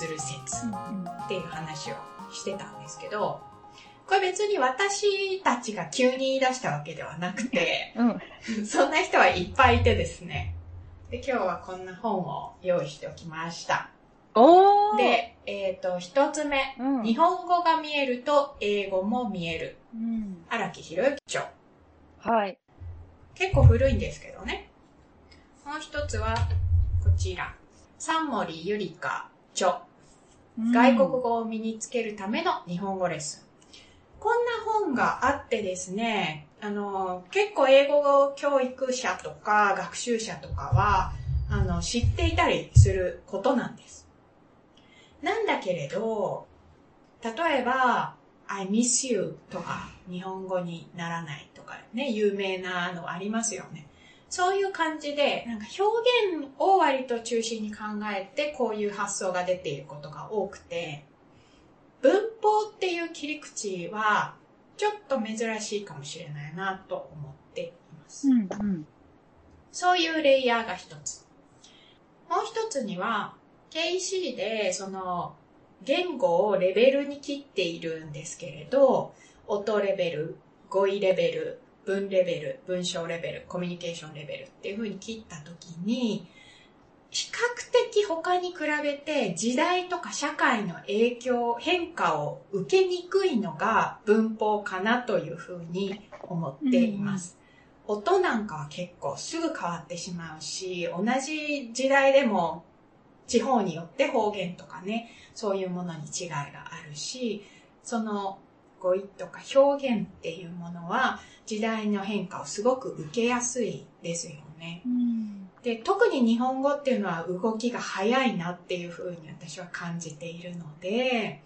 する説っていう話をしてたんですけど、これ別に私たちが急に言い出したわけではなくて、うん。そんな人はいっぱいいてですね。で、今日はこんな本を用意しておきました。おー。、で、えっ、と、一つ目。うん。日本語が見えると英語も見える。うん。荒木博之著。はい。結構古いんですけどね。もう一つは、こちら。三森ゆりか著。外国語を身につけるための日本語レッスン。こんな本があってですね、あの、結構英語教育者とか学習者とかは、あの、知っていたりすることなんです。なんだけれど、例えば、I miss you とか日本語にならないとかね、有名なのありますよね。そういう感じで、なんか表現を割と中心に考えて、こういう発想が出ていることが多くて、文法っていう切り口は、ちょっと珍しいかもしれないなと思っています。うん。うん。そういうレイヤーが一つ。もう一つには、KC で、その、言語をレベルに切っているんですけれど、音レベル、語彙レベル、文レベル、文章レベル、コミュニケーションレベルっていう風に切ったときに、比較的他に比べて時代とか社会の影響、変化を受けにくいのが文法かなという風に思っています。音なんかは結構すぐ変わってしまうし、同じ時代でも地方によって方言とかね、そういうものに違いがあるし、その語彙とか表現っていうものは時代の変化をすごく受けやすいですよね。うん。で、特に日本語っていうのは動きが早いなっていうふうに私は感じているので、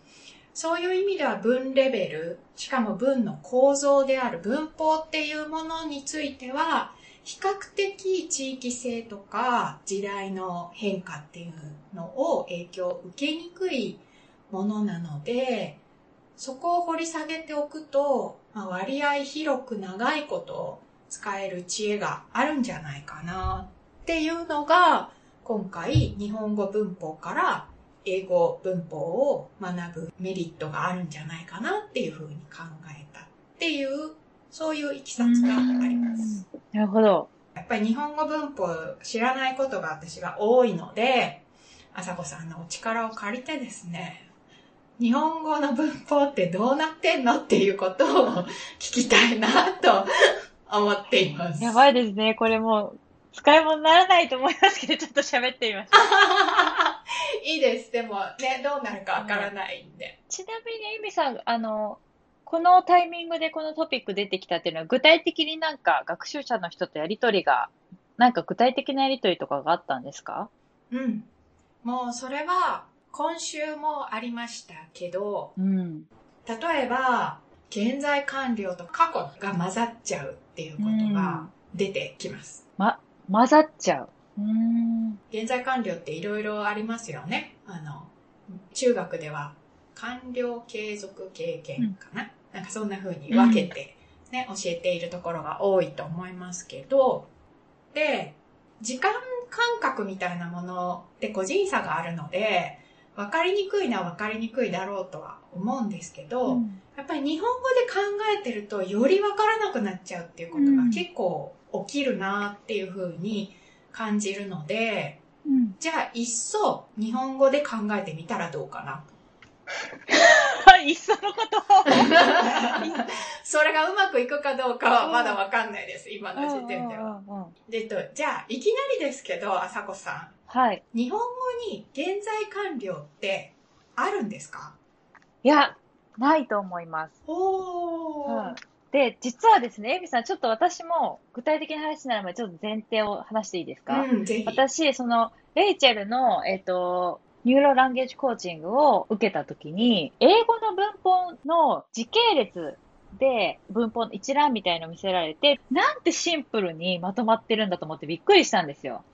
そういう意味では文レベル、しかも文の構造である文法っていうものについては、比較的地域性とか時代の変化っていうのを影響を受けにくいものなので、そこを掘り下げておくと、まあ、割合広く長いこと使える知恵があるんじゃないかなっていうのが、今回日本語文法から英語文法を学ぶメリットがあるんじゃないかなっていうふうに考えたっていう、そういういきさつがあります。なるほど。やっぱり日本語文法知らないことが私が多いので、あさこさんのお力を借りてですね、日本語の文法ってどうなってんのっていうことを 聞きたいなと思っています。やばいですね。これもう、使い物にならないと思いますけど、ちょっと喋ってみましょう。いいです。でもね、どうなるかわからないんで。ちなみに、エミさん、あの、このタイミングでこのトピック出てきたっていうのは、具体的になんか学習者の人とやりとりが、なんか具体的なやりとりとかがあったんですか？うん。もうそれは今週もありましたけど、うん。例えば、現在完了と過去が混ざっちゃうっていうことが出てきます。混ざっちゃう。うーん。現在完了っていろいろありますよね。あの、中学では完了継続経験かな、なんかそんな風に分けてね、教えているところが多いと思いますけど、で、時間感覚みたいなものって個人差があるので、分かりにくいのは分かりにくいだろうとは思うんですけど、うんやっぱり日本語で考えてるとより分からなくなっちゃうっていうことが結構起きるなっていう風に感じるので、うん。じゃあ、いっそ日本語で考えてみたらどうかな。はい、いっそのことを。それがうまくいくかどうかはまだわかんないです、今の時点では。で、と、じゃあ、いきなりですけど、あさこさはい。ん。日本語に現在完了ってあるんですか？いや、ないと思います。おー。うんで、実はですね、エミさん、ちょっと私も具体的な話になる前にちょっと前提を話していいですか、うん。私、その、レイチェルの、えっ、と、 Neurolanguage Coaching を受けたときに、英語の文法の時系列で文法の一覧みたいのを見せられて、なんてシンプルにまとまってるんだと思ってびっくりしたんですよ。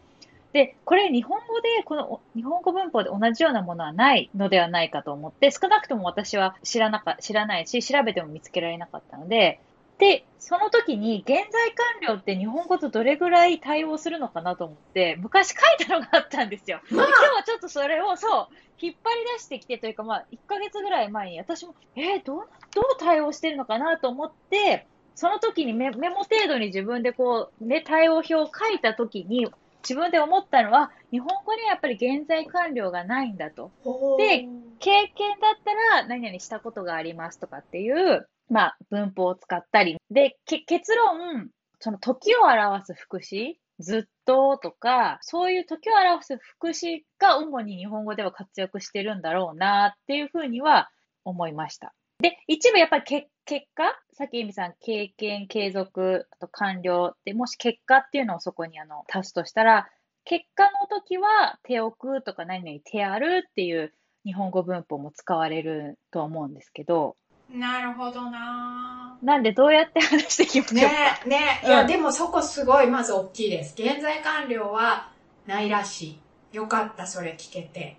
で、これ日本語で、このお日本語文法で同じようなものはないのではないかと思って、少なくとも私は知らなか、知らないし、調べても見つけられなかったので、で、その時に現在完了って日本語とどれぐらい対応するのかなと思って、昔書いたのがあったんですよ。今日はちょっとそれをそう、引っ張り出してきてというか、まあ、1ヶ月ぐらい前に私も、えーどう、どう対応してるのかなと思って、その時にメメモ程度に自分でこう、ね、対応表を書いた時に、自分で思ったのは、日本語にはやっぱり現在完了がないんだと。で経験だったら何々したことがありますとかっていう、まあ、文法を使ったり。で、け結論、その時を表す副詞、ずっととか、そういう時を表す副詞が主に日本語では活躍してるんだろうなっていうふうには思いました。で、一部やっぱりけ結果？さっきエミさん、経験、継続、あと完了で、もし結果っていうのをそこにあの足すとしたら、結果の時は手置くとか何々手あるっていう日本語文法も使われると思うんですけど、なるほどななんでどうやって話していきましねねえ、うんいや、でもそこすごい、まず大きいです。現在完了はないらしい。よかった、それ聞けて。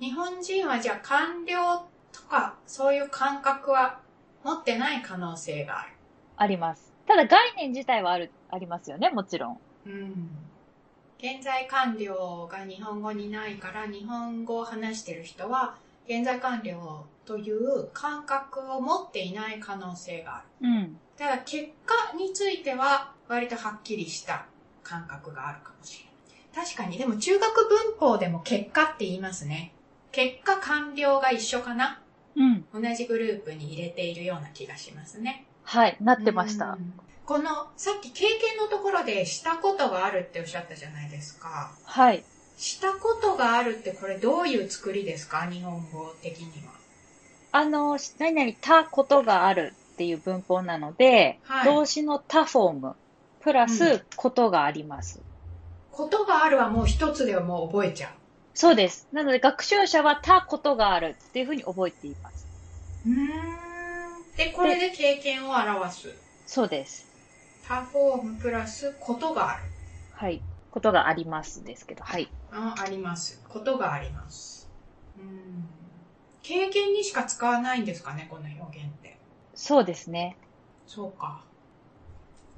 日本人はじゃあ完了とか、そういう感覚は持ってない可能性がある。あります。ただ概念自体はある、ありますよね、もちろん。うん。現在完了が日本語にないから、日本語を話してる人は、現在完了という感覚を持っていない可能性がある。うん。ただ結果については割とはっきりした感覚があるかもしれない。確かに、でも中学文法でも結果って言いますね。結果完了が一緒かなうん。同じグループに入れているような気がしますね。はい、なってましたう。ん。この、さっき経験のところでしたことがあるっておっしゃったじゃないですか。はい。したことがあるってこれどういう作りですか？日本語的には。あの、何々たことがあるっていう文法なので、はい動詞のたフォーム、プラうスことがあります。ことがあるはもう一つではもう覚えちゃそうです。なので学習者はたことがあるっていうふうに覚えています。う。ん。で、これで経験を表す。そうです。タフォームプラスことがある。はい。ことがありますですけど、はい。ああります。ことがあります。うん。経験にしか使わないんですかね、この表現って。そうですね。そうか。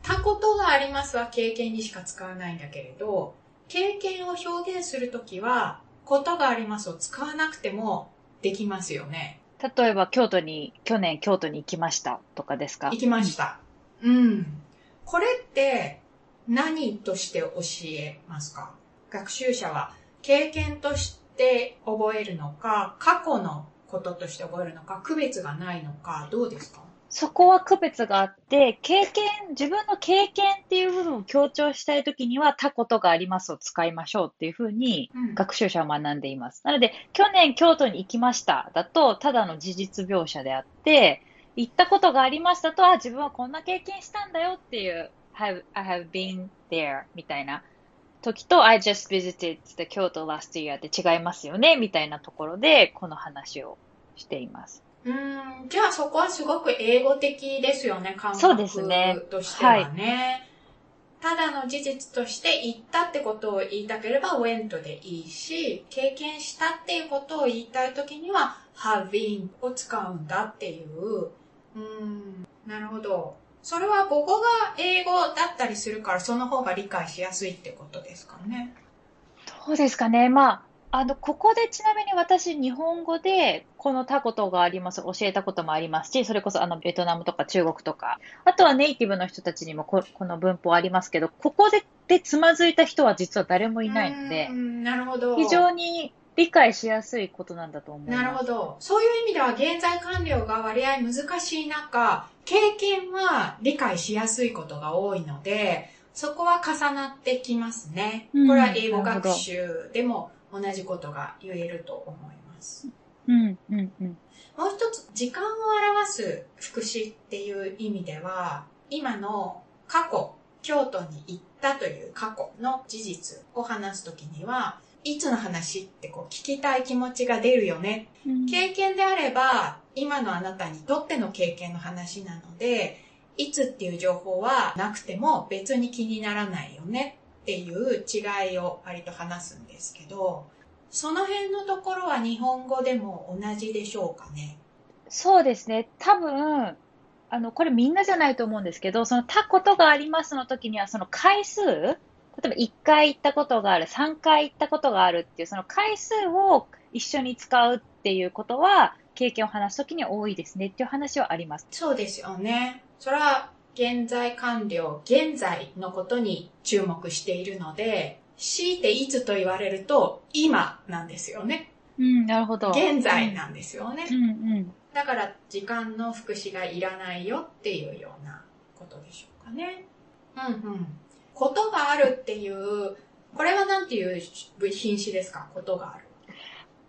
たことがありますは経験にしか使わないんだけれど、経験を表現するときは、ことがありますを使わなくてもできますよね。例えば、京都に、去年京都に行きましたとかですか？行きました。うん。これって何として教えますか？学習者は経験として覚えるのか、過去のこととして覚えるのか、区別がないのか、どうですか？そこは区別があって、経験、自分の経験っていう部分を強調したいときには、たことがありますを使いましょうっていうふうに、うん学習者は学んでいます。なので、去年京都に行きましただと、ただの事実描写であって、行ったことがありましたと、あ、自分はこんな経験したんだよっていう、have, I have been there みたいな時と、I just visited the 京都 last year って違いますよねみたいなところで、この話をしています。うーん、じゃあそこはすごく英語的ですよね、感そうですね覚としてはね。ただの事実として言ったってことを言いたければ went でいいし、経験したっていうことを言いたいときには been を使うんだっていう。うーん、なるほど。それは母語が英語だったりするからその方が理解しやすいってことですかね。どうですかね。まあ、あの、ここでちなみに私、日本語でこの他ことがあります、教えたこともありますし、それこそあの、ベトナムとか中国とか、あとはネイティブの人たちにもここの文法ありますけど、ここででつまずいた人は実は誰もいないのでなるほど。非常に理解しやすいことなんだと思い。なるほど。そういう意味では現在完了が割合難しい中、経験は理解しやすいことが多いので、そこは重なってきますね。うんこれは英語学習でも同じことが言えると思います。うん、うん、うん。もう一つ、時間を表す副詞っていう意味では、今の過去、京都に行ったという過去の事実を話すときには、いつの話ってこう聞きたい気持ちが出るよね経験であれば、今のあなたにとっての経験の話なので、いつっていう情報はなくても別に気にならないよねっていう違いを割と話すんですけど、その辺のところは日本語でも同じでしょうかね？そうですね。多分、あの、これみんなじゃないと思うんですけど、そのたことがありますの時には、その回数、例えば1回行ったことがある、3回行ったことがあるっていう、その回数を一緒に使うっていうことは、経験を話すときに多いですねっていう話はあります。そうですよね。それは現在完了、現在のことに注目しているので、強いていつと言われると、今なんですよね。うん、なるほど。現在なんですよね。うんうん。だから時間の副詞がいらないよっていうようなことでしょうかね。うんうん。ことがあるっていう、これはなんていう品詞ですか？ことがある。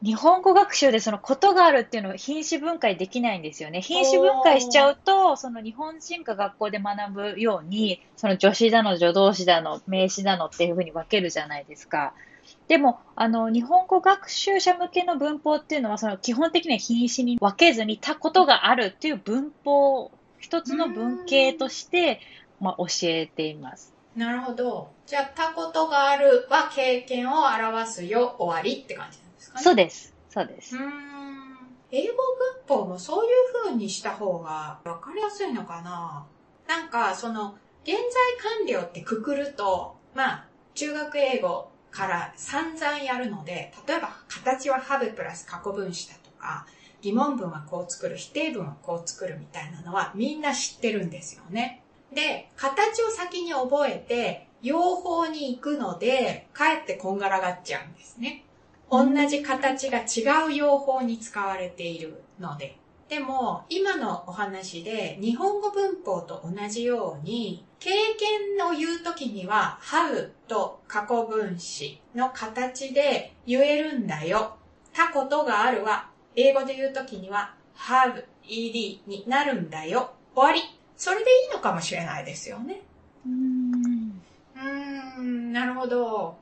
日本語学習でそのことがあるっていうのを品詞分解できないんですよね。品詞分解しちゃうと、その日本人が学校で学ぶように、その助詞だの助動詞だの名詞だのっていうふうに分けるじゃないですか。でも、あの、日本語学習者向けの文法っていうのは、その基本的には品詞に分けずに、たことがあるっていう文法、一つの文系として、まあ、教えています。なるほど。じゃあ、たことがあるは経験を表すよ、終わりって感じですかね。そうです。そうですうー。ん。英語文法もそういう風にした方が分かりやすいのかななんか、その、現在完了ってくくると、まあ、中学英語から散々やるので、例えば、形は have プラス過去分詞だとか、疑問文はこう作る、否定文はこう作るみたいなのはみんな知ってるんですよね。で、形を先に覚えて、用法に行くので、かえってこんがらがっちゃうんですね。同じ形が違う用法に使われているので。でも、今のお話で日本語文法と同じように、経験を言うときには have と過去分詞の形で言えるんだよ。たことがあるは、英語で言うときには have, ed になるんだよ。終わり。それでいいのかもしれないですよね。うーんうーん、なるほど。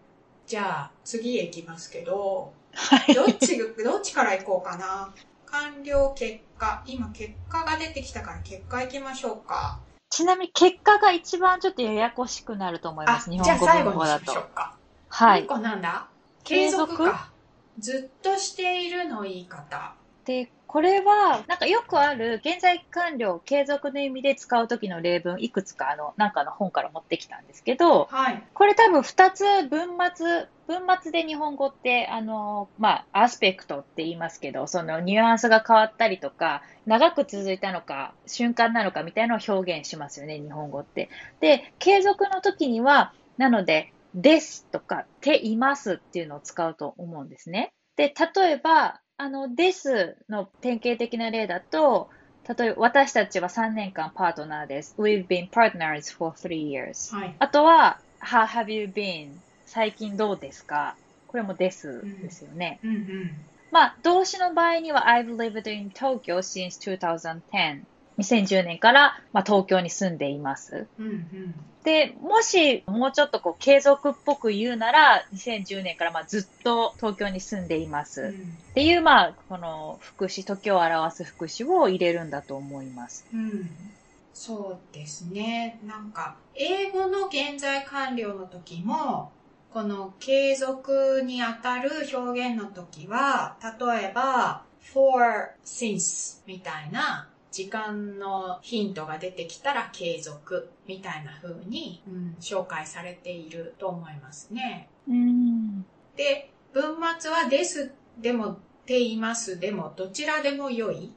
じゃあ、次へ行きますけど、はい。どっち、どっちから行こうかな？完了結果。今、結果が出てきたから結果行きましょうか。ちなみに結果が一番ちょっとややこしくなると思いまあ、す。日じゃあ本語最後にし。ましょうか。はいもう一。個なんだ？継続か。ずっとしているの言い方。で、これは、なんかよくある、現在完了、継続の意味で使う時の例文、いくつかあの、なんかの本から持ってきたんですけど、はい。これ多分二つ文末、文末で日本語って、あの、まあ、アスペクトって言いますけど、そのニュアンスが変わったりとか、長く続いたのか、瞬間なのかみたいなのを表現しますよね、日本語って。で、継続の時には、なので、ですとか、ていますっていうのを使うと思うんですね。で、例えば、あの、ですの典型的な例だと、例えば、私たちは3年間パートナーです。We've been partners for three years. はい。あとは、How have you been? 最近どうですかこれもですですよね。うんうん。まあ、動詞の場合には I've lived in Tokyo since 2010. 2010年から、まあ、東京に住んでいます。うんうん。で、もし、もうちょっとこう、継続っぽく言うなら、2010年から、まあ、ずっと東京に住んでいます。うんっていう、まあ、この副詞、時を表す副詞を入れるんだと思います。うん。そうですね。なんか、英語の現在完了の時も、この継続にあたる表現の時は、例えば、for, since みたいな時間のヒントが出てきたら継続みたいな風に、うん、紹介されていると思いますね。うん。で、文末はですでも、ていますでも、どちらでも良い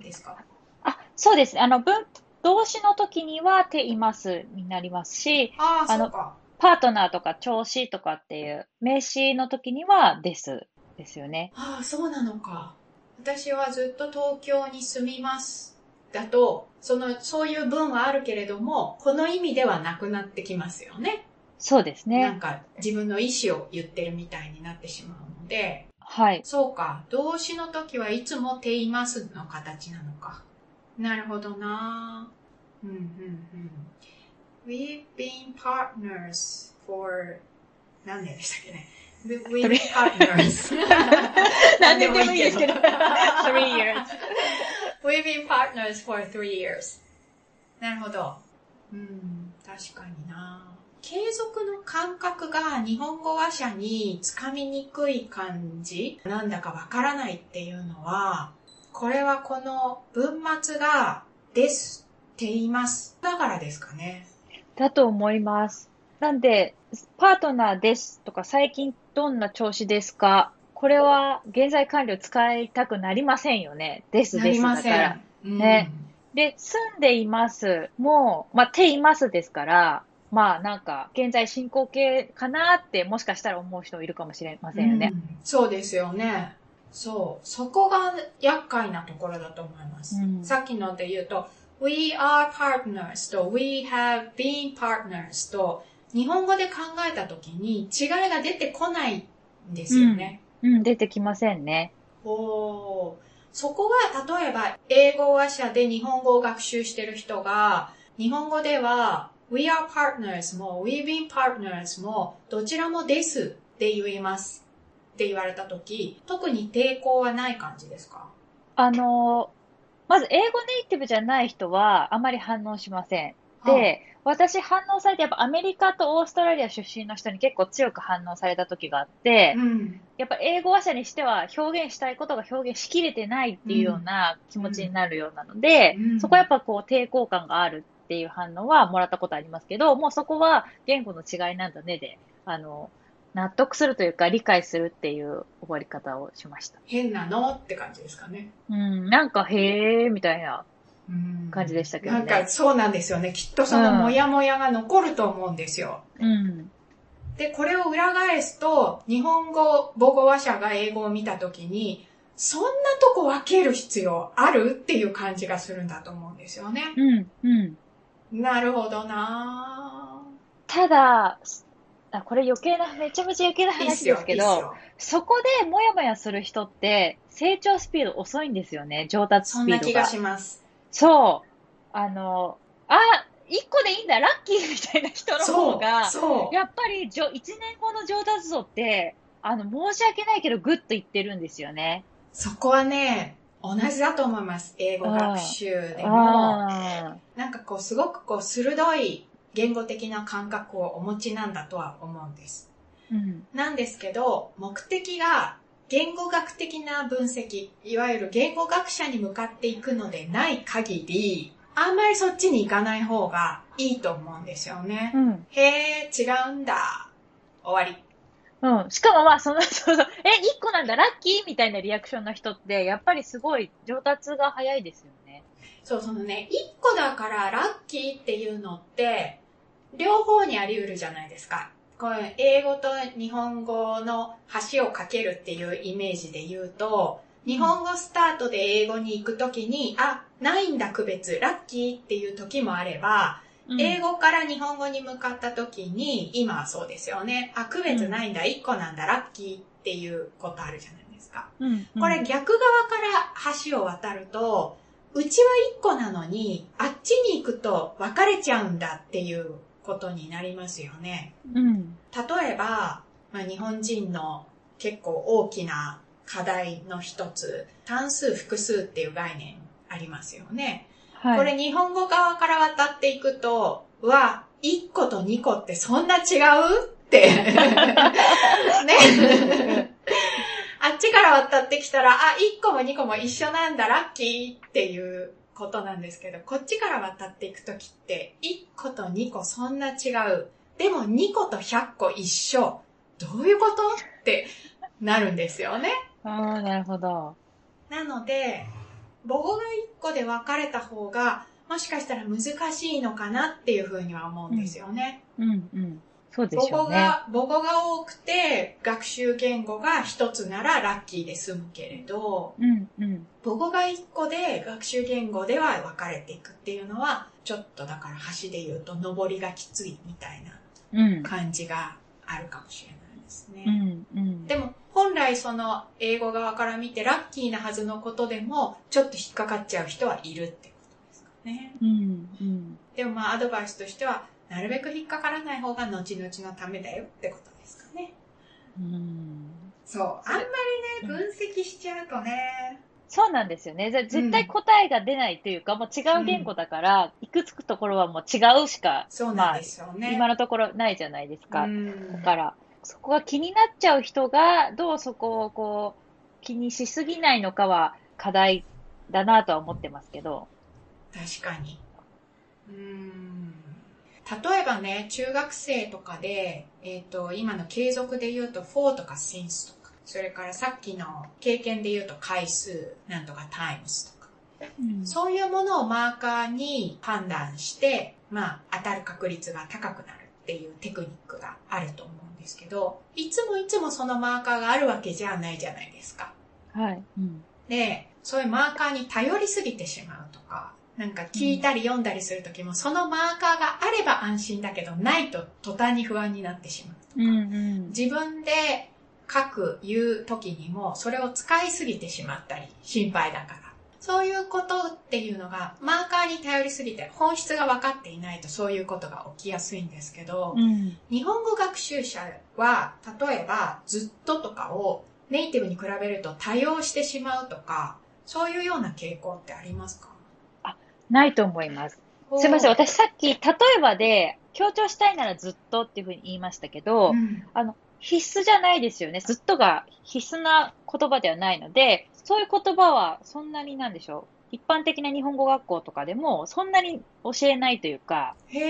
ですか？あ、そうですね。あの、文、動詞の時には、ていますになりますし、ああ、あの。パートナーとか調子とかっていう名詞の時には、です。ですよね。ああ、そうなのか。私はずっと東京に住みます。だと、その、そういう文はあるけれども、この意味ではなくなってきますよね。そうですね。なんか、自分の意思を言ってるみたいになってしまうので、はい。そうか。動詞の時はいつもていますの形なのか。なるほどなうんうんうん。We've been partners for 何年でしたっけね。We- We've been partners. 何でもいいですけど three years. We've been partners for three years. なるほど。うん、確かにな継続の感覚が日本語話者につかみにくい感じなんだかわからないっていうのは、これはこの文末がですって言います。だからですかね。だと思います。なんで、パートナーですとか、最近どんな調子ですか？これは現在完了使いたくなりませんよね。ですですだから。。うんねで、住んでいます。もう、まあ、ていますですから、まあ、なんか、現在進行形かなって、もしかしたら思う人いるかもしれませんよね。うんそうですよね。そう。そこが厄介なところだと思います。うんさっきので言うと、we are partners と we have been partners と日本語で考えたときに違いが出てこないんですよね。うん、出てきませんね。おーそこは例えば英語話者で日本語を学習してる人が日本語では We are partners も We've been partners もどちらもですって言いますって言われたとき特に抵抗はない感じですか？あの、まず、英語ネイティブじゃない人は、あまり反応しません。で、私反応されて、やっぱアメリカとオーストラリア出身の人に結構強く反応された時があって、うん、やっぱ英語話者にしては表現したいことが表現しきれてないっていうような気持ちになるようなので、うん。そこはやっぱこう抵抗感があるっていう反応はもらったことありますけど、もうそこは言語の違いなんだねで、あの、納得するというか理解するっていう終わり方をしました。変なの？って感じですかね。うん、なんかへーみたいな。うん感じでしたけどね。なんかそうなんですよね。きっとそのモヤモヤが残ると思うんですよ。うん。で、これを裏返すと、日本語母語話者が英語を見たときに、そんなとこ分ける必要あるっていう感じがするんだと思うんですよね。うん、うん。なるほどなただ、あこれ余計な、めちゃめちゃ余計な話です、けど。そこでもやもやする人って、成長スピード遅いんですよね、上達スそんな気がピードが。します。そう。あの、あ、一個でいいんだ、ラッキーみたいな人の。方が、そう。やっぱりじょ一年後の上達度って、あの、申し訳ないけど、グッといってるんですよね。そこはね、同じだと思います。英語学習でも。あなんかこう、すごくこう、鋭い言語的な感覚をお持ちなんだとは思うんです。ーうん。なんですけど、目的が言語学的な分析、いわゆる言語学者に向かっていくのでない限り、あんまりそっちに行かない方がいいと思うんですよねう。ん。へー、違うんだ。終わり。うん。しかもまあ、その、そうそう、え、一個なんだ、ラッキーみたいなリアクションの人って、やっぱりすごい上達が早いですよね。そう、そのね、一個だからラッキーっていうのって、両方にあり得るじゃないですか。これ、英語と日本語の橋を架けるっていうイメージで言うと、日本語スタートで英語に行くときに、あ、ないんだ区別、ラッキーっていう時もあれば、うん英語から日本語に向かった時に、今はそうですよね。あ、区別ないんだ、一個なんだ、ラッキーっていうことあるじゃないですか。うん。これ逆側から橋を渡ると、うちは一個なのに、あっちに行くと分かれちゃうんだっていうことになりますよね。うん。例えば、まあ、日本人の結構大きな課題の一つ、単数複数っていう概念ありますよね。はい。これ日本語側から渡っていくと、うわ、1個と2個ってそんな違うって。ね。あっちから渡ってきたら、あ、1個も2個も一緒なんだ、ラッキーっていうことなんですけど、こっちから渡っていくときって、1個と2個そんな違う。でも2個と100個一緒。どういうことってなるんですよね。ああ、なるほど。なので、母語が1個で分かれた方が、もしかしたら難しいのかなっていうふうには思うんですよね。うん、うん。そうで母しょうね。語が、母語が多くて、学習言語が一つならラッキーで済むけれど、うん、うん。母語が一個で学習言語では分かれていくっていうのは、ちょっとだから橋で言うと登りがきついみたいなうん。感じがあるかもしれないですね。うん、うん。でも本来その英語側から見てラッキーなはずのことでもちょっと引っかかっちゃう人はいるってことですかね。うん、うん。でもまあアドバイスとしてはなるべく引っかからない方が後々のためだよってことですかね。うん。そう。あんまりね、分析しちゃうとね。そうなんですよね。ぜ絶対答えが出ないというか、もう違う言語だから、いくつくところはもう違うしか、そうなんですよね。今のところないじゃないですか。うんだから、そこが気になっちゃう人が、どうそこをこう、気にしすぎないのかは課題だなとは思ってますけど。確かに。例えばね、中学生とかで、えっ、と、今の継続で言うと、for とか since とか、それからさっきの経験で言うと回数、なんとか times とか、うんそういうものをマーカーに判断して、まあ、当たる確率が高くなるっていうテクニックがあると思うんですけど、いつもいつもそのマーカーがあるわけじゃないじゃないですか。はい。うん。で、そういうマーカーに頼りすぎてしまうとか、なんか聞いたり読んだりするときも、そのマーカーがあれば安心だけど、ないと途端に不安になってしまうとか、うんうん。自分で書く、言うときにも、それを使いすぎてしまったり、心配だから。そういうことっていうのが、マーカーに頼りすぎて、本質が分かっていないとそういうことが起きやすいんですけど、うん。日本語学習者は、例えば、ずっととかをネイティブに比べると多用してしまうとか、そういうような傾向ってありますか？ないと思います。すいません。私さっき、例えばで、強調したいならずっとっていうふうに言いましたけど、うんあの、必須じゃないですよね。ずっとが必須な言葉ではないので、そういう言葉はそんなになんでしょう。一般的な日本語学校とかでもそんなに教えないというか、へ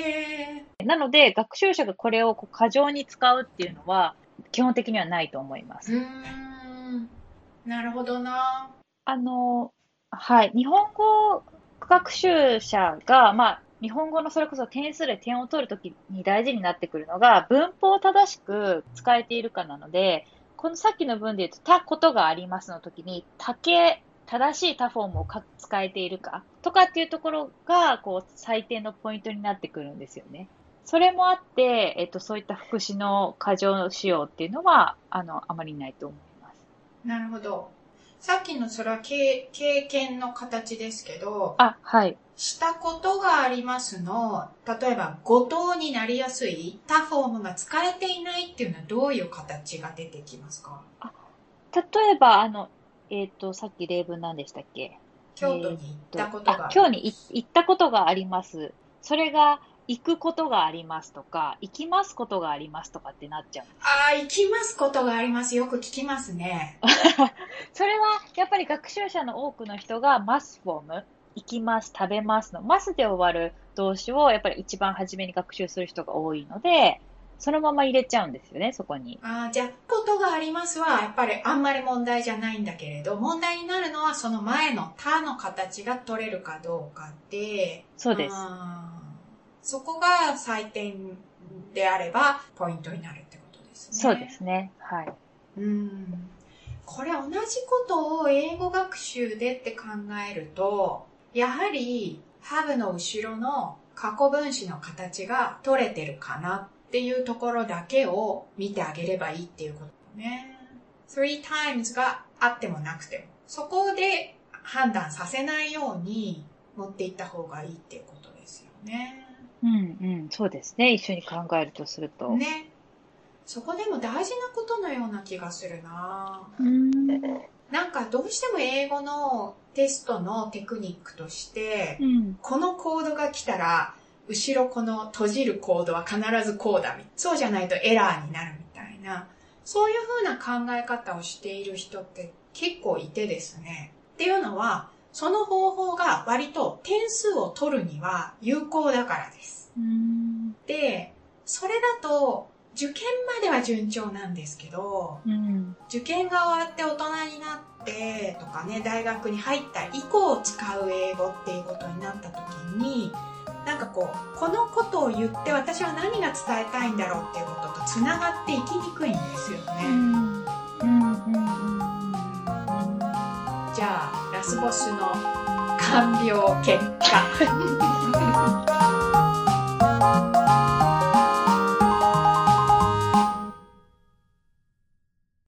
え。なので学習者がこれをこう過剰に使うっていうのは基本的にはないと思いまうす。ーん。なるほどな。あの、はい。日本語学習者が、まあ、日本語のそれこそ点数で点を取るときに大事になってくるのが、文法を正しく使えているかなので、このさっきの文で言うと、たことがありますの時に、たけ、正しい他フォームを使えているかとかっていうところが、こう、採点のポイントになってくるんですよね。それもあって、えっと、そういった副詞の過剰使用っていうのは、あの、あまりないと思います。なるほど。さっきのそれは経経験の形ですけど、あ、はい。したことがありますの、例えば、誤答になりやすい他フォームが使えていないっていうのはどういう形が出てきますか？例えば、あの、えっと、さっき例文何でしたっけ京都に行ったことがある。あ今日にい行ったことがあります。それが、行くことがありますとか、行きますことがありますとかってなっちゃう。ああ、行きますことがあります。よく聞きますね。それは、やっぱり学習者の多くの人が、ますフォーム、行きます、食べますの、ますで終わる動詞を、やっぱり一番初めに学習する人が多いので、そのまま入れちゃうんですよね、そこに。ああ、じゃあ、ことがありますは、やっぱりあんまり問題じゃないんだけれど、問題になるのはその前の他の形が取れるかどうかで、そうです。そこが採点であれば、ポイントになるってことですね。そうですね。はい。うん。これ同じことを英語学習でって考えると、やはり have の後ろの過去分詞の形が取れてるかなっていうところだけを見てあげればいいっていうことね。three times があってもなくても、そこで判断させないように持っていった方がいいっていうことですよね。うんうん、そうですね。一緒に考えるとすると。ね。そこでも大事なことのような気がするなうん。なんかどうしても英語のテストのテクニックとして、うん。このコードが来たら、後ろこの閉じるコードは必ずこうだ。そうじゃないとエラーになるみたいな、そういう風な考え方をしている人って結構いてですね。っていうのは、その方法が割と点数を取るには有効だからです。うん。で、それだと、受験までは順調なんですけど、うん。受験が終わって大人になってとかね大学に入った以降使う英語っていうことになった時になんかこうこのことを言って私は何が伝えたいんだろうっていうこととつながっていきにくいんですよね、うん。うん。うん。じゃあラスボスの看病結果。